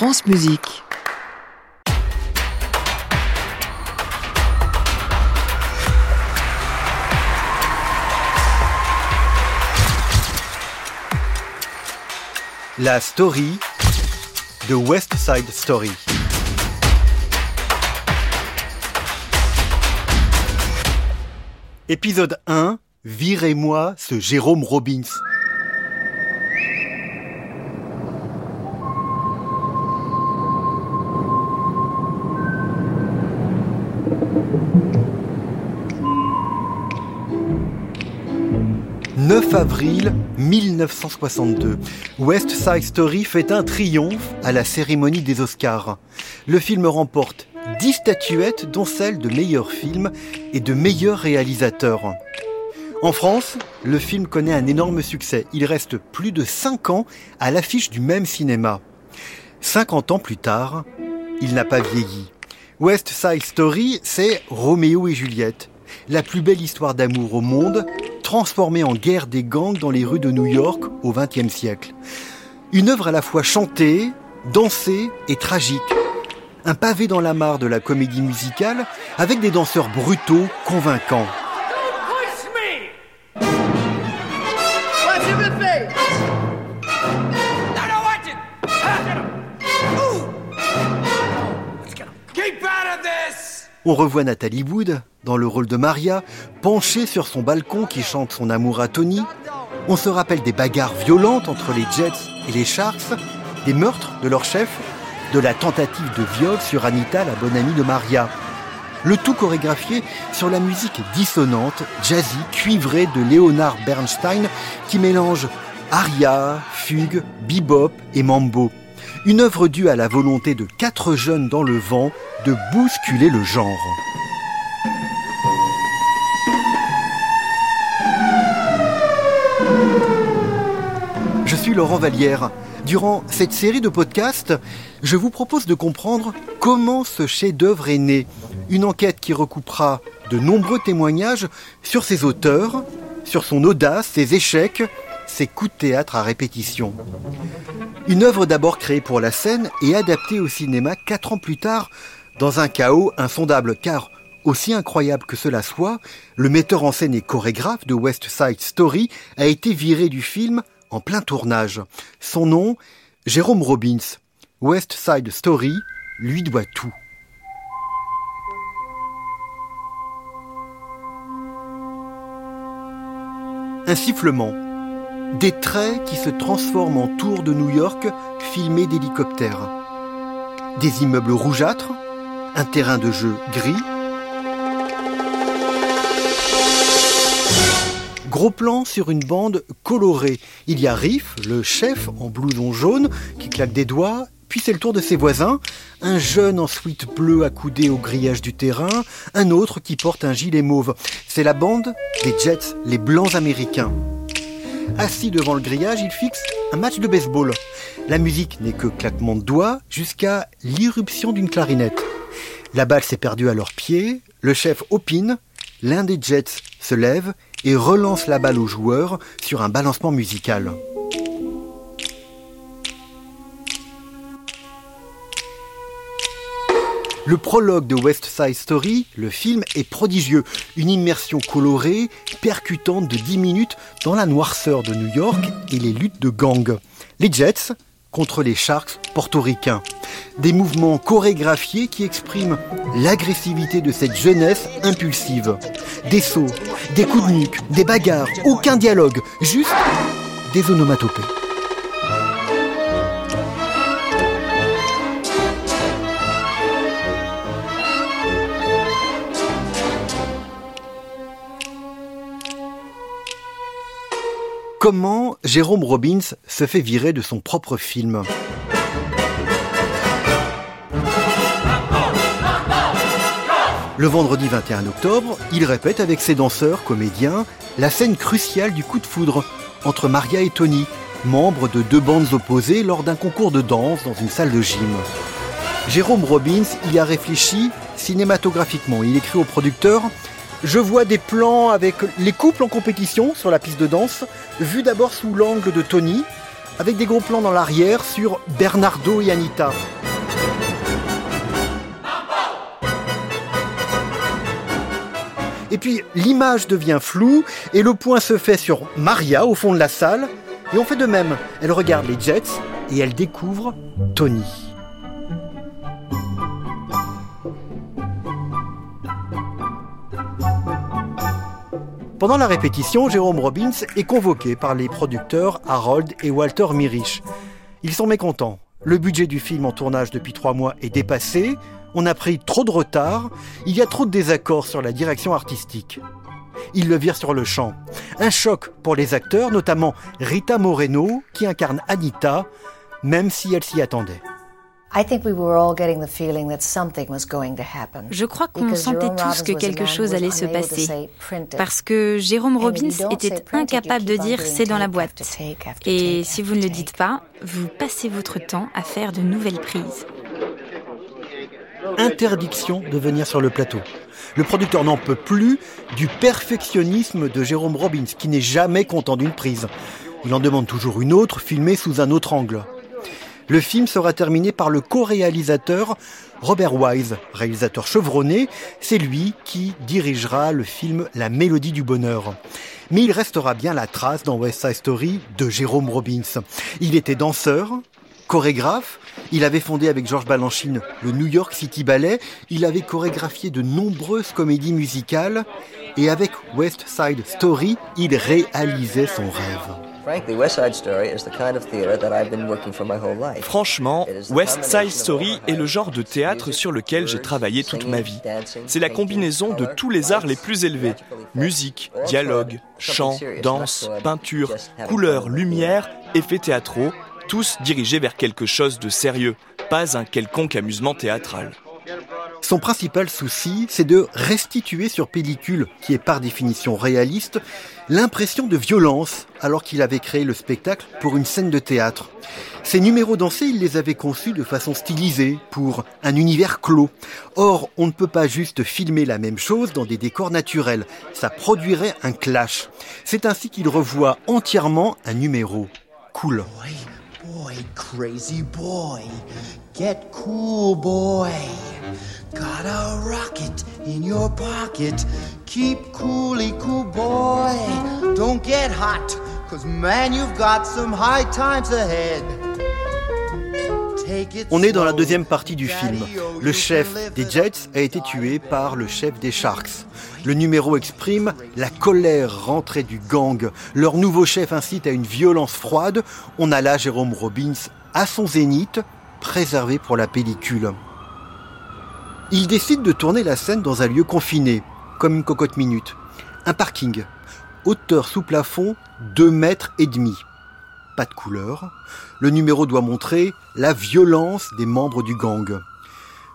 France Musique. La story de West Side Story. Épisode 1 Virez-moi ce Jérôme Robbins. « 9 avril 1962. West Side Story fait un triomphe à la cérémonie des Oscars. Le film remporte 10 statuettes, dont celle de meilleur film et de meilleur réalisateur. En France, le film connaît un énorme succès. Il reste plus de 5 ans à l'affiche du même cinéma. 50 ans plus tard, il n'a pas vieilli. West Side Story, c'est Roméo et Juliette, la plus belle histoire d'amour au monde, transformée en guerre des gangs dans les rues de New York au XXe siècle. Une œuvre à la fois chantée, dansée et tragique. Un pavé dans la mare de la comédie musicale avec des danseurs brutaux, convaincants. On revoit Nathalie Wood dans le rôle de Maria, penchée sur son balcon qui chante son amour à Tony. On se rappelle des bagarres violentes entre les Jets et les Sharks, des meurtres de leur chef, de la tentative de viol sur Anita, la bonne amie de Maria. Le tout chorégraphié sur la musique dissonante, jazzy, cuivrée de Leonard Bernstein qui mélange aria, fugue, bebop et mambo. Une œuvre due à la volonté de quatre jeunes dans le vent de bousculer le genre. Je suis Laurent Vallière. Durant cette série de podcasts, je vous propose de comprendre comment ce chef-d'œuvre est né. Une enquête qui recoupera de nombreux témoignages sur ses auteurs, sur son audace, ses échecs, ses coups de théâtre à répétition. Une œuvre d'abord créée pour la scène et adaptée au cinéma quatre ans plus tard dans un chaos insondable car aussi incroyable que cela soit, le metteur en scène et chorégraphe de West Side Story a été viré du film en plein tournage. Son nom, Jérôme Robbins. West Side Story lui doit tout. Un sifflement. Des traits qui se transforment en tours de New York filmés d'hélicoptères. Des immeubles rougeâtres, un terrain de jeu gris. Gros plan sur une bande colorée. Il y a Riff, le chef en blouson jaune, qui claque des doigts, puis c'est le tour de ses voisins, un jeune en sweat bleu accoudé au grillage du terrain, un autre qui porte un gilet mauve. C'est la bande des Jets, les blancs américains. Assis devant le grillage, ils fixent un match de baseball. La musique n'est que claquement de doigts jusqu'à l'irruption d'une clarinette. La balle s'est perdue à leurs pieds, le chef opine, l'un des Jets se lève et relance la balle au joueur sur un balancement musical. Le prologue de West Side Story, le film, est prodigieux. Une immersion colorée, percutante de 10 minutes dans la noirceur de New York et les luttes de gangs. Les Jets contre les Sharks portoricains. Des mouvements chorégraphiés qui expriment l'agressivité de cette jeunesse impulsive. Des sauts, des coups de nuque, des bagarres, aucun dialogue, juste des onomatopées. Comment Jérôme Robbins se fait virer de son propre film Le vendredi 21 octobre, il répète avec ses danseurs, comédiens, la scène cruciale du coup de foudre entre Maria et Tony, membres de deux bandes opposées lors d'un concours de danse dans une salle de gym. Jérôme Robbins y a réfléchi cinématographiquement. Il écrit au producteur je vois des plans avec les couples en compétition sur la piste de danse, vus d'abord sous l'angle de Tony, avec des gros plans dans l'arrière sur Bernardo et Anita. Et puis l'image devient floue et le point se fait sur Maria au fond de la salle. Et on fait de même. Elle regarde les Jets et elle découvre Tony. Pendant la répétition, Jérôme Robbins est convoqué par les producteurs Harold et Walter Mirich. Ils sont mécontents. Le budget du film en tournage depuis trois mois est dépassé, on a pris trop de retard, il y a trop de désaccords sur la direction artistique. Ils le virent sur le champ. Un choc pour les acteurs, notamment Rita Moreno, qui incarne Anita, même si elle s'y attendait. Je crois qu'on sentait tous que quelque chose allait se passer, parce que Jérôme Robbins était incapable de dire c'est dans la boîte. Et si vous ne le dites pas, vous passez votre temps à faire de nouvelles prises. Interdiction de venir sur le plateau. Le producteur n'en peut plus du perfectionnisme de Jérôme Robbins, qui n'est jamais content d'une prise. Il en demande toujours une autre, filmée sous un autre angle. Le film sera terminé par le co-réalisateur Robert Wise, réalisateur chevronné. C'est lui qui dirigera le film La Mélodie du Bonheur. Mais il restera bien la trace dans West Side Story de Jérôme Robbins. Il était danseur, chorégraphe. Il avait fondé avec Georges Balanchine le New York City Ballet. Il avait chorégraphié de nombreuses comédies musicales. Et avec West Side Story, il réalisait son rêve. Franchement, West Side Story est le genre de théâtre sur lequel j'ai travaillé toute ma vie. C'est la combinaison de tous les arts les plus élevés. Musique, dialogue, chant, danse, peinture, couleurs, lumière, effets théâtraux, tous dirigés vers quelque chose de sérieux, pas un quelconque amusement théâtral. Son principal souci, c'est de restituer sur pellicule, qui est par définition réaliste, l'impression de violence alors qu'il avait créé le spectacle pour une scène de théâtre. Ces numéros dansés, il les avait conçus de façon stylisée pour un univers clos. Or, on ne peut pas juste filmer la même chose dans des décors naturels. Ça produirait un clash. C'est ainsi qu'il revoit entièrement un numéro. Cool. Boy, crazy boy. Get cool, boy. Got a rocket in your pocket. Keep coolly cool, boy. Don't get hot, cause man, you've got some high times ahead. On est dans la deuxième partie du film. Le chef des Jets a été tué par le chef des Sharks. Le numéro exprime la colère rentrée du gang. Leur nouveau chef incite à une violence froide. On a là Jérôme Robbins à son zénith, préservé pour la pellicule. Il décide de tourner la scène dans un lieu confiné, comme une cocotte minute. Un parking. Hauteur sous plafond, 2 mètres et demi. Pas de couleur. Le numéro doit montrer la violence des membres du gang.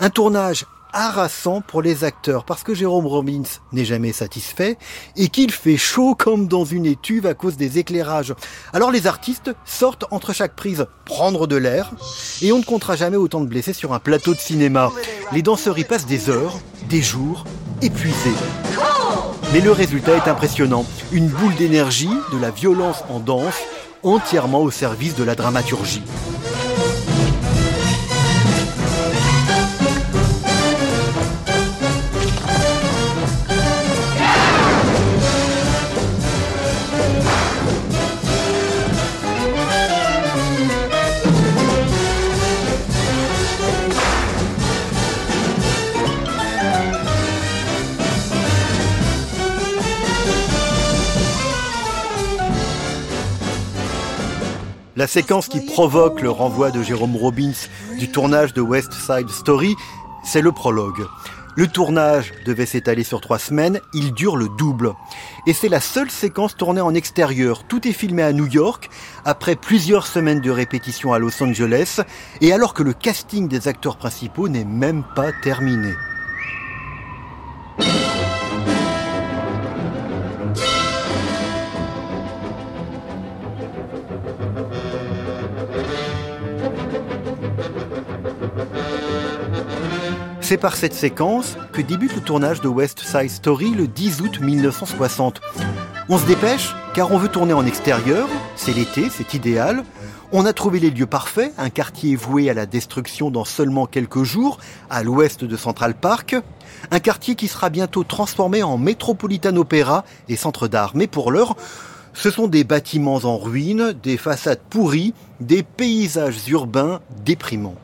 Un tournage harassant pour les acteurs parce que Jérôme Robbins n'est jamais satisfait et qu'il fait chaud comme dans une étuve à cause des éclairages. Alors les artistes sortent entre chaque prise prendre de l'air et on ne comptera jamais autant de blessés sur un plateau de cinéma. Les danseurs y passent des heures, des jours, épuisés. Mais le résultat est impressionnant. Une boule d'énergie, de la violence en danse, entièrement au service de la dramaturgie. La séquence qui provoque le renvoi de Jérôme Robbins du tournage de West Side Story, c'est le prologue. Le tournage devait s'étaler sur trois semaines, il dure le double. Et c'est la seule séquence tournée en extérieur. Tout est filmé à New York, après plusieurs semaines de répétition à Los Angeles, et alors que le casting des acteurs principaux n'est même pas terminé. C'est par cette séquence que débute le tournage de West Side Story le 10 août 1960. On se dépêche car on veut tourner en extérieur, c'est l'été, c'est idéal. On a trouvé les lieux parfaits, un quartier voué à la destruction dans seulement quelques jours, à l'ouest de Central Park. Un quartier qui sera bientôt transformé en Metropolitan Opera et centre d'art. Mais pour l'heure, ce sont des bâtiments en ruine, des façades pourries, des paysages urbains déprimants.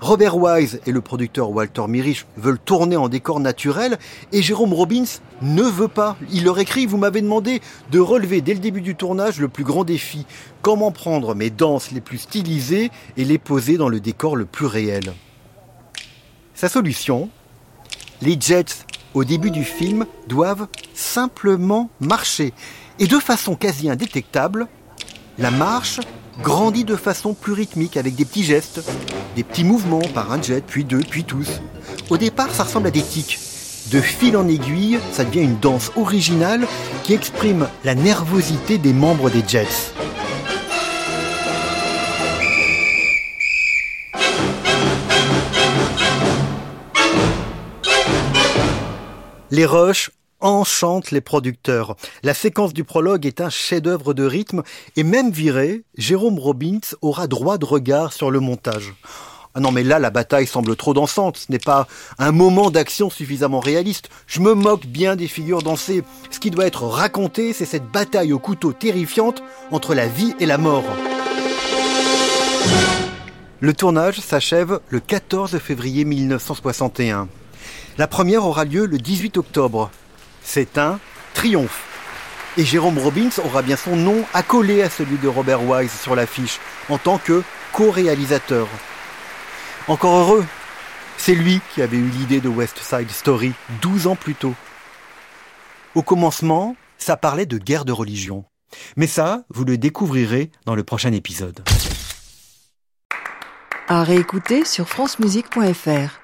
Robert Wise et le producteur Walter Mirich veulent tourner en décor naturel et Jérôme Robbins ne veut pas. Il leur écrit Vous m'avez demandé de relever dès le début du tournage le plus grand défi. Comment prendre mes danses les plus stylisées et les poser dans le décor le plus réel? Sa solution Les jets, au début du film, doivent simplement marcher. Et de façon quasi indétectable, la marche grandit de façon plus rythmique avec des petits gestes, des petits mouvements par un jet, puis deux, puis tous. Au départ, ça ressemble à des tics. De fil en aiguille, ça devient une danse originale qui exprime la nervosité des membres des Jets. Les rushs enchante les producteurs. La séquence du prologue est un chef-d'œuvre de rythme et même viré, Jérôme Robbins aura droit de regard sur le montage. Ah non mais là la bataille semble trop dansante, ce n'est pas un moment d'action suffisamment réaliste. Je me moque bien des figures dansées. Ce qui doit être raconté, c'est cette bataille au couteau terrifiante entre la vie et la mort. Le tournage s'achève le 14 février 1961. La première aura lieu le 18 octobre. C'est un triomphe. Et Jérôme Robbins aura bien son nom accolé à celui de Robert Wise sur l'affiche, en tant que co-réalisateur. Encore heureux, c'est lui qui avait eu l'idée de West Side Story 12 ans plus tôt. Au commencement, ça parlait de guerre de religion. Mais ça, vous le découvrirez dans le prochain épisode. À réécouter sur francemusique.fr.